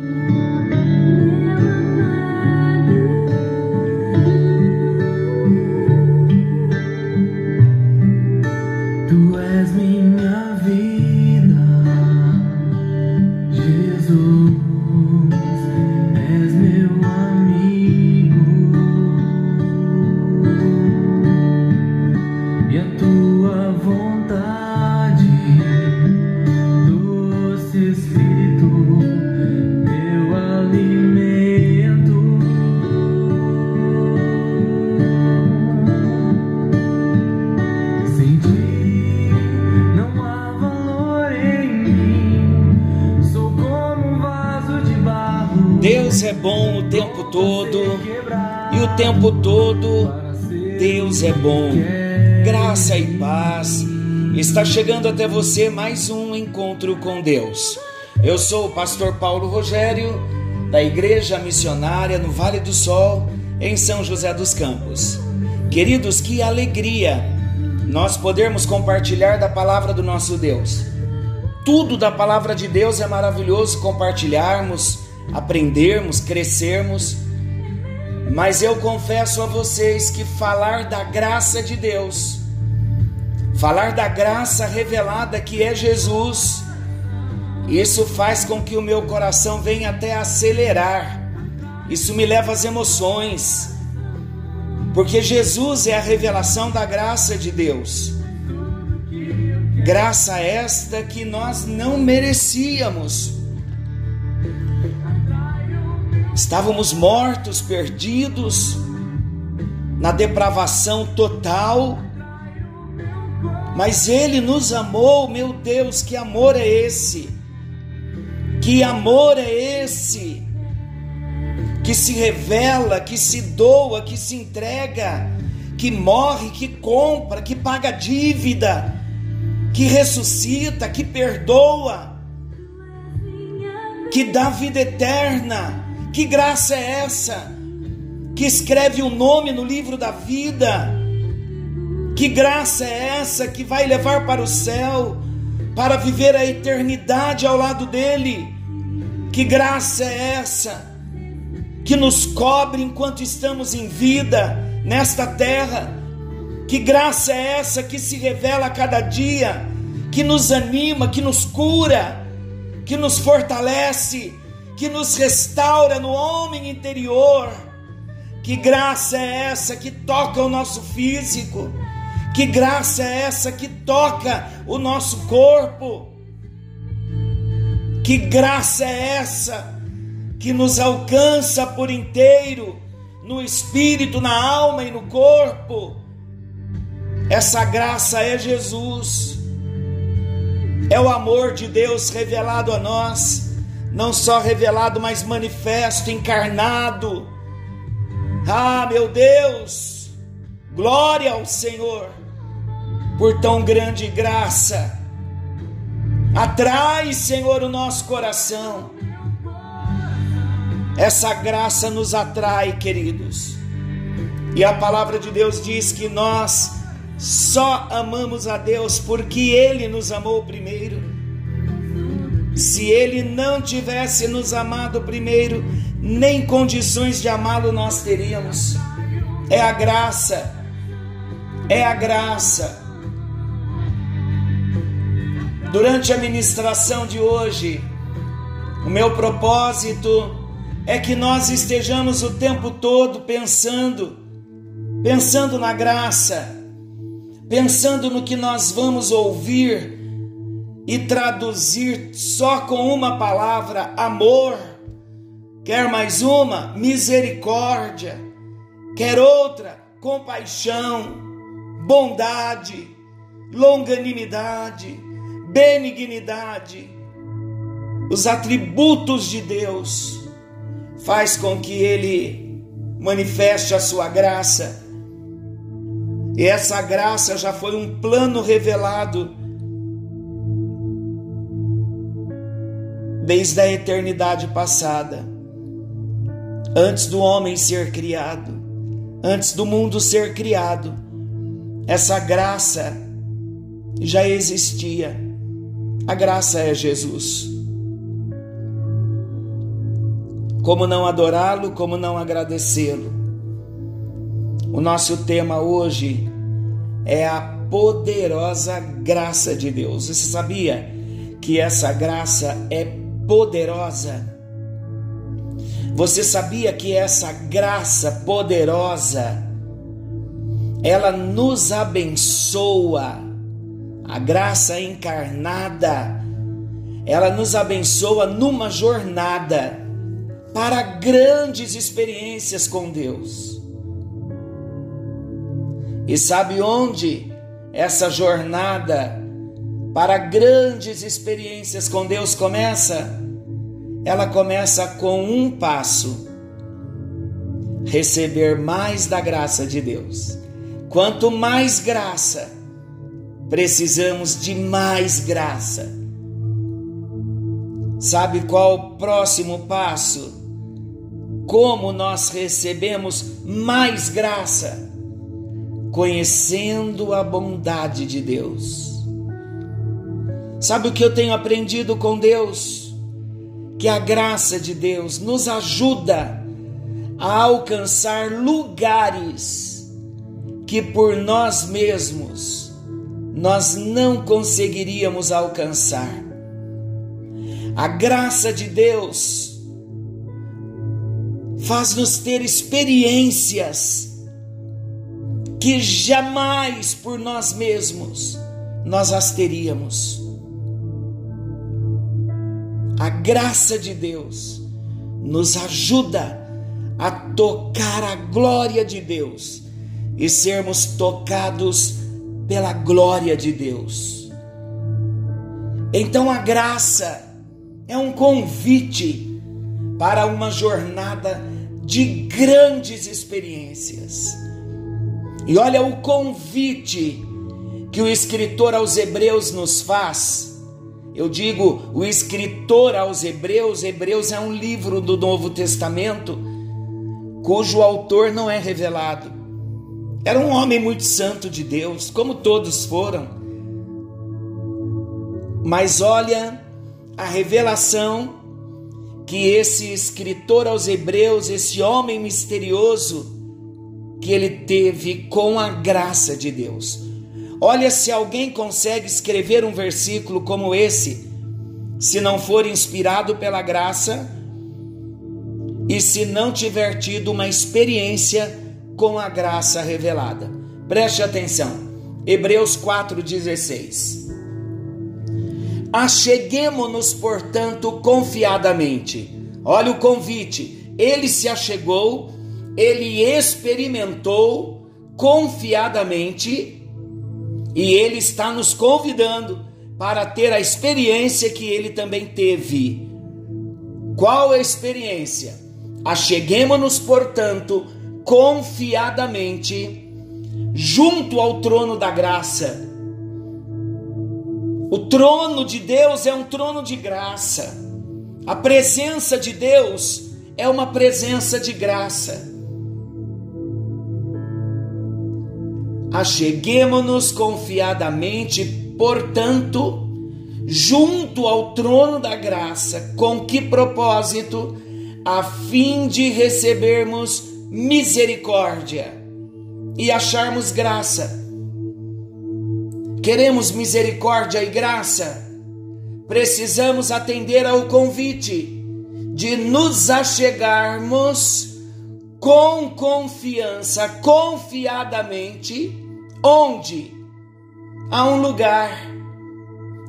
Never mind. Deus é bom o tempo todo e o tempo todo Deus é bom. Graça e paz. Está chegando até você mais um encontro com Deus. Eu sou o pastor Paulo Rogério, da Igreja Missionária no Vale do Sol, em São José dos Campos. Queridos, que alegria nós podermos compartilhar da palavra do nosso Deus. Tudo da palavra de Deus é maravilhoso compartilharmos aprendermos, crescermos. Mas eu confesso a vocês que falar da graça de Deus, falar da graça revelada que é Jesus, isso faz com que o meu coração venha até acelerar. Isso me leva às emoções. Porque Jesus é a revelação da graça de Deus. Graça esta que nós não merecíamos Estávamos mortos, perdidos, na depravação total, mas Ele nos amou, meu Deus, que amor é esse? Que amor é esse? Que se revela, que se doa, que se entrega, que morre, que compra, que paga dívida, que ressuscita, que perdoa, que dá vida eterna que graça é essa? Que escreve o um nome no livro da vida? Que graça é essa que vai levar para o céu, para viver a eternidade ao lado dele? Que graça é essa que nos cobre enquanto estamos em vida nesta terra? Que graça é essa que se revela a cada dia, que nos anima, que nos cura, que nos fortalece, que nos restaura no homem interior. Que graça é essa que toca o nosso físico? Que graça é essa que toca o nosso corpo? Que graça é essa que nos alcança por inteiro, no espírito, na alma e no corpo? Essa graça é Jesus, é o amor de Deus revelado a nós não só revelado, mas manifesto, encarnado. Ah, meu Deus, glória ao Senhor por tão grande graça. Atrai, Senhor, o nosso coração. Essa graça nos atrai, queridos. E a palavra de Deus diz que nós só amamos a Deus porque Ele nos amou primeiro. Se ele não tivesse nos amado primeiro, nem condições de amá-lo nós teríamos. É a graça, é a graça. Durante a ministração de hoje, o meu propósito é que nós estejamos o tempo todo pensando, pensando na graça, pensando no que nós vamos ouvir e traduzir só com uma palavra amor. Quer mais uma? Misericórdia. Quer outra? Compaixão, bondade, longanimidade, benignidade. Os atributos de Deus faz com que ele manifeste a sua graça. E essa graça já foi um plano revelado desde a eternidade passada, antes do homem ser criado, antes do mundo ser criado, essa graça já existia. A graça é Jesus. Como não adorá-lo, como não agradecê-lo? O nosso tema hoje é a poderosa graça de Deus. Você sabia que essa graça é poderosa? Você sabia que essa graça poderosa ela nos abençoa? A graça encarnada, ela nos abençoa numa jornada para grandes experiências com Deus. E sabe onde essa jornada para grandes experiências com Deus começa? Ela começa com um passo: receber mais da graça de Deus. Quanto mais graça, precisamos de mais graça. Sabe qual o próximo passo? Como nós recebemos mais graça? conhecendo a bondade de Deus. Sabe o que eu tenho aprendido com Deus? Que a graça de Deus nos ajuda a alcançar lugares que por nós mesmos nós não conseguiríamos alcançar. A graça de Deus faz-nos ter experiências que jamais por nós mesmos nós as teríamos. A graça de Deus nos ajuda a tocar a glória de Deus e sermos tocados pela glória de Deus. Então a graça é um convite para uma jornada de grandes experiências e olha o convite que o escritor aos Hebreus nos faz. Eu digo, o escritor aos Hebreus, Hebreus é um livro do Novo Testamento, cujo autor não é revelado. Era um homem muito santo de Deus, como todos foram. Mas olha a revelação que esse escritor aos Hebreus, esse homem misterioso, que ele teve com a graça de Deus. Olha se alguém consegue escrever um versículo como esse, se não for inspirado pela graça e se não tiver tido uma experiência com a graça revelada. Preste atenção. Hebreus 4:16. Acheguemo-nos, portanto, confiadamente. Olha o convite. Ele se achegou ele experimentou confiadamente e ele está nos convidando para ter a experiência que ele também teve. Qual a experiência? Acheguemos-nos, portanto, confiadamente junto ao trono da graça. O trono de Deus é um trono de graça. A presença de Deus é uma presença de graça. Acheguemo-nos confiadamente, portanto, junto ao trono da graça, com que propósito? A fim de recebermos misericórdia e acharmos graça. Queremos misericórdia e graça? Precisamos atender ao convite de nos achegarmos com confiança, confiadamente, onde? Há um lugar,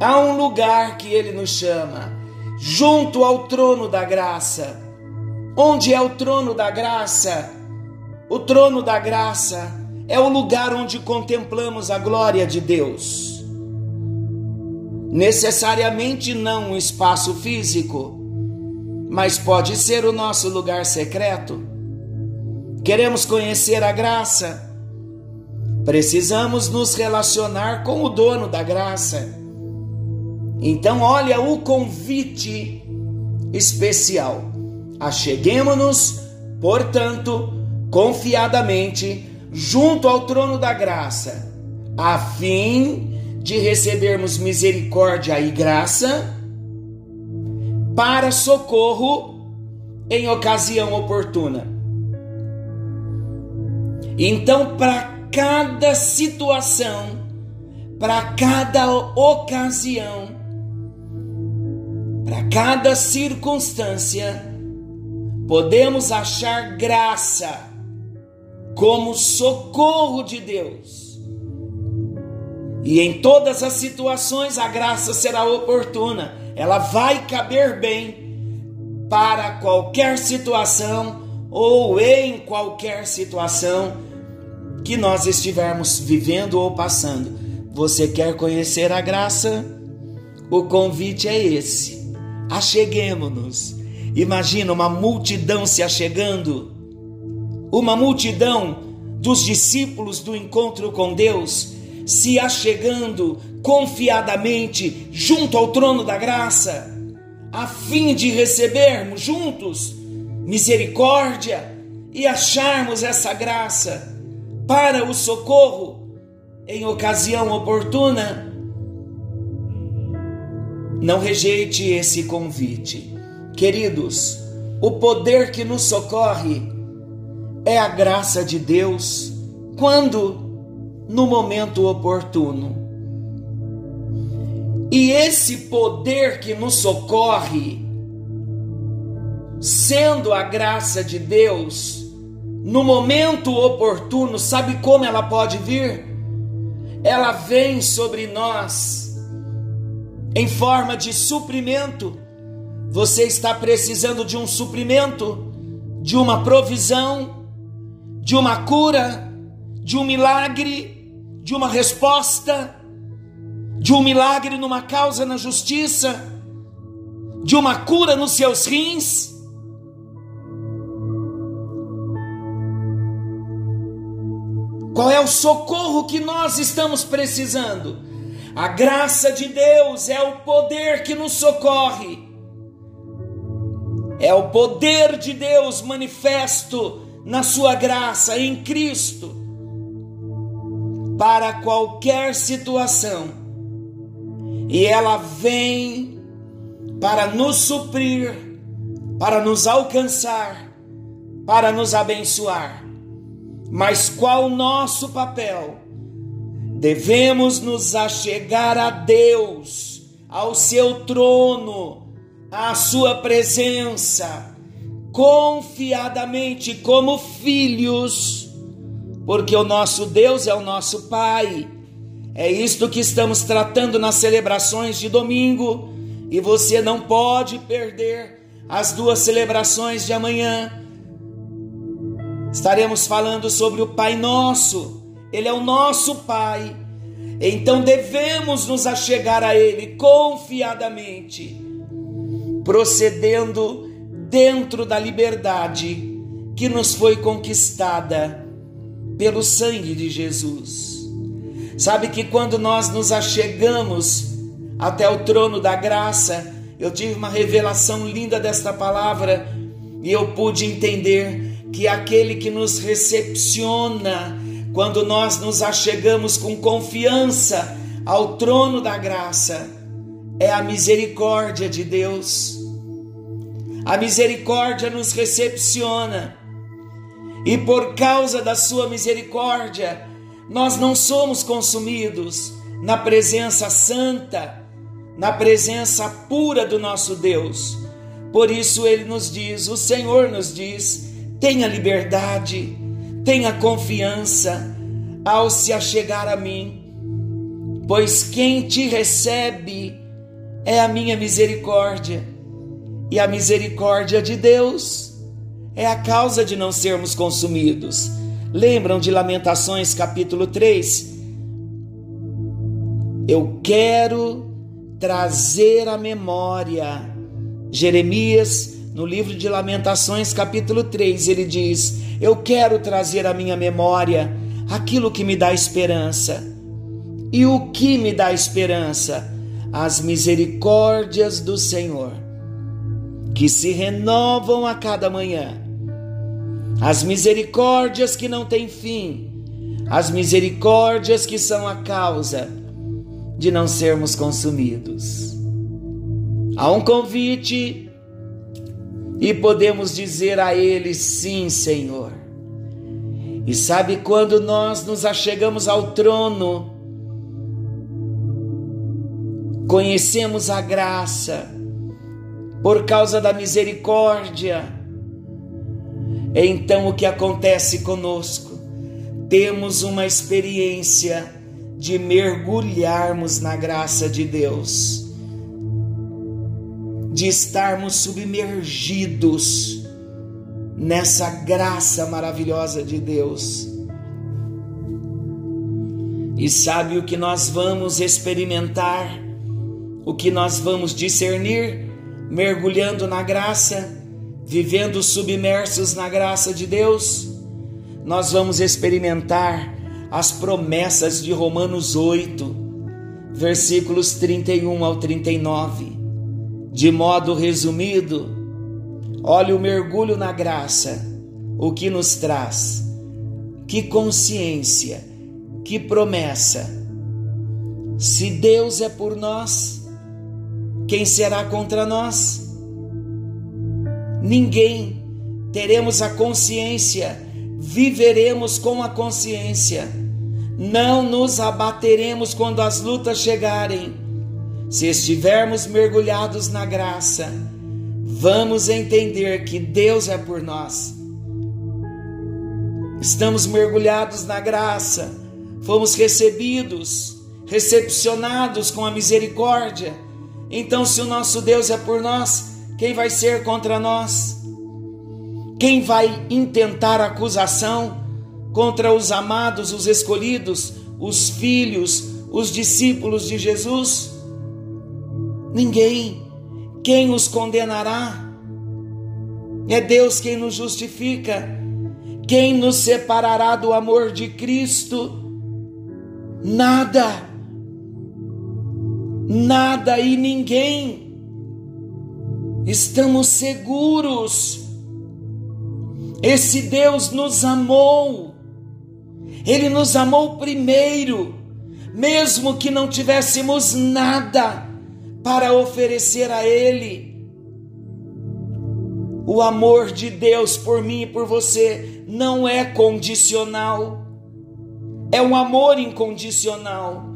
há um lugar que ele nos chama, junto ao trono da graça. Onde é o trono da graça? O trono da graça é o lugar onde contemplamos a glória de Deus. Necessariamente não um espaço físico, mas pode ser o nosso lugar secreto Queremos conhecer a graça? Precisamos nos relacionar com o dono da graça. Então, olha o convite especial. Acheguemos-nos, portanto, confiadamente junto ao trono da graça, a fim de recebermos misericórdia e graça para socorro em ocasião oportuna. Então, para cada situação, para cada ocasião, para cada circunstância, podemos achar graça como socorro de Deus. E em todas as situações a graça será oportuna, ela vai caber bem para qualquer situação ou em qualquer situação que nós estivermos vivendo ou passando. Você quer conhecer a graça? O convite é esse. Acheguemos-nos. Imagina uma multidão se achegando, uma multidão dos discípulos do encontro com Deus se achegando confiadamente junto ao trono da graça, a fim de recebermos juntos misericórdia e acharmos essa graça para o socorro em ocasião oportuna. Não rejeite esse convite. Queridos, o poder que nos socorre é a graça de Deus quando no momento oportuno. E esse poder que nos socorre, sendo a graça de Deus, no momento oportuno, sabe como ela pode vir? Ela vem sobre nós em forma de suprimento. Você está precisando de um suprimento, de uma provisão, de uma cura, de um milagre, de uma resposta, de um milagre numa causa na justiça, de uma cura nos seus rins Qual é o socorro que nós estamos precisando? A graça de Deus é o poder que nos socorre. É o poder de Deus manifesto na sua graça em Cristo para qualquer situação. E ela vem para nos suprir, para nos alcançar, para nos abençoar. Mas qual o nosso papel? Devemos nos achegar a Deus, ao seu trono, à sua presença, confiadamente como filhos, porque o nosso Deus é o nosso Pai. É isto que estamos tratando nas celebrações de domingo, e você não pode perder as duas celebrações de amanhã Estaremos falando sobre o Pai Nosso. Ele é o nosso Pai. Então devemos nos achegar a Ele confiadamente, procedendo dentro da liberdade que nos foi conquistada pelo sangue de Jesus. Sabe que quando nós nos achegamos até o trono da graça, eu tive uma revelação linda desta palavra e eu pude entender que aquele que nos recepciona quando nós nos achegamos com confiança ao trono da graça é a misericórdia de Deus. A misericórdia nos recepciona e por causa da sua misericórdia nós não somos consumidos na presença santa, na presença pura do nosso Deus. Por isso ele nos diz, o Senhor nos diz: Tenha liberdade, tenha confiança ao se achegar a mim, pois quem te recebe é a minha misericórdia, e a misericórdia de Deus é a causa de não sermos consumidos. Lembram de Lamentações capítulo 3? Eu quero trazer à memória Jeremias no livro de Lamentações, capítulo 3, ele diz: Eu quero trazer à minha memória aquilo que me dá esperança. E o que me dá esperança? As misericórdias do Senhor, que se renovam a cada manhã. As misericórdias que não têm fim, as misericórdias que são a causa de não sermos consumidos. Há um convite e podemos dizer a Ele: Sim, Senhor. E sabe quando nós nos achegamos ao trono, conhecemos a graça por causa da misericórdia, então o que acontece conosco? Temos uma experiência de mergulharmos na graça de Deus de estarmos submergidos nessa graça maravilhosa de Deus. E sabe o que nós vamos experimentar? O que nós vamos discernir? Mergulhando na graça, vivendo submersos na graça de Deus, nós vamos experimentar as promessas de Romanos 8, versículos 31 ao 39 de modo resumido, olha o mergulho na graça, o que nos traz, que consciência, que promessa. Se Deus é por nós, quem será contra nós? Ninguém. Teremos a consciência, viveremos com a consciência. Não nos abateremos quando as lutas chegarem se estivermos mergulhados na graça, vamos entender que Deus é por nós. Estamos mergulhados na graça, fomos recebidos, recepcionados com a misericórdia. Então, se o nosso Deus é por nós, quem vai ser contra nós? Quem vai intentar acusação contra os amados, os escolhidos, os filhos, os discípulos de Jesus? Ninguém. Quem os condenará? É Deus quem nos justifica. Quem nos separará do amor de Cristo? Nada. Nada e ninguém. Estamos seguros. Esse Deus nos amou. Ele nos amou primeiro, mesmo que não tivéssemos nada para oferecer a Ele. O amor de Deus por mim e por você não é condicional, é um amor incondicional.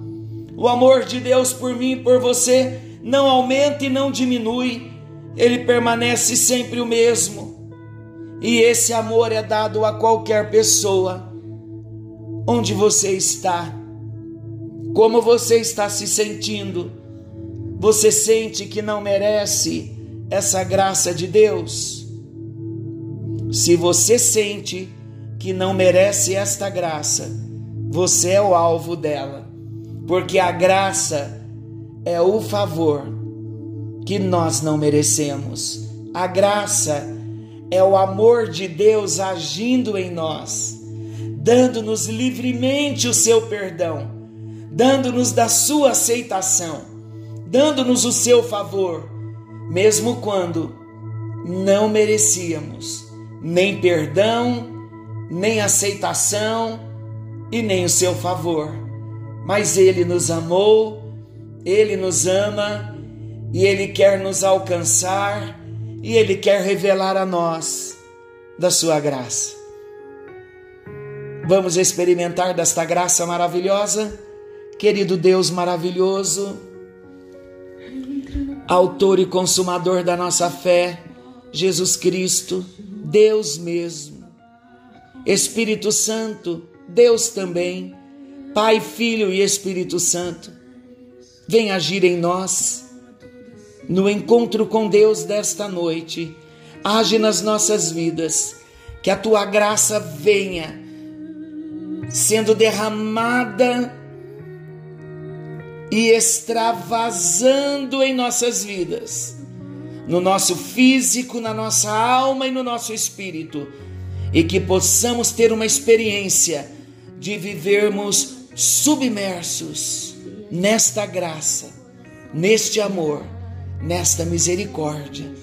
O amor de Deus por mim e por você não aumenta e não diminui, ele permanece sempre o mesmo. E esse amor é dado a qualquer pessoa. Onde você está? Como você está se sentindo? Você sente que não merece essa graça de Deus? Se você sente que não merece esta graça, você é o alvo dela, porque a graça é o favor que nós não merecemos. A graça é o amor de Deus agindo em nós, dando-nos livremente o seu perdão, dando-nos da sua aceitação dando-nos o seu favor, mesmo quando não merecíamos nem perdão, nem aceitação e nem o seu favor. Mas Ele nos amou, Ele nos ama e Ele quer nos alcançar e Ele quer revelar a nós da Sua graça. Vamos experimentar desta graça maravilhosa, querido Deus maravilhoso Autor e consumador da nossa fé, Jesus Cristo, Deus mesmo. Espírito Santo, Deus também, Pai, Filho e Espírito Santo, vem agir em nós. No encontro com Deus desta noite, age nas nossas vidas, que a tua graça venha sendo derramada e extravasando em nossas vidas, no nosso físico, na nossa alma e no nosso espírito, e que possamos ter uma experiência de vivermos submersos nesta graça, neste amor, nesta misericórdia.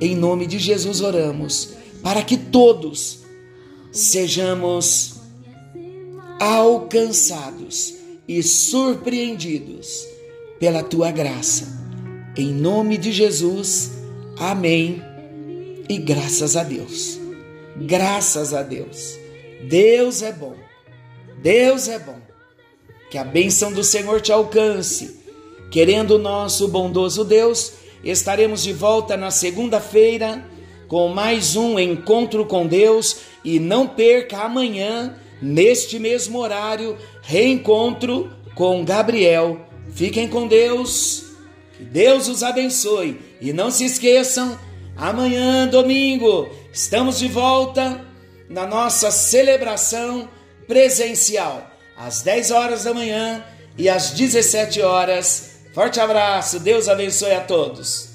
Em nome de Jesus oramos, para que todos sejamos alcançados e surpreendidos pela tua graça. Em nome de Jesus, amém E graças a Deus, graças a Deus, Deus é bom, Deus é bom. Que a bênção do Senhor te alcance. Querendo o nosso bondoso Deus, estaremos de volta na segunda-feira com mais um encontro com Deus e não perca amanhã, neste mesmo horário, reencontro com Gabriel. Fiquem com Deus, que Deus os abençoe e não se esqueçam, amanhã, domingo, estamos de volta na nossa celebração presencial, às 10 horas da manhã e às 17 horas. Forte abraço, Deus abençoe a todos.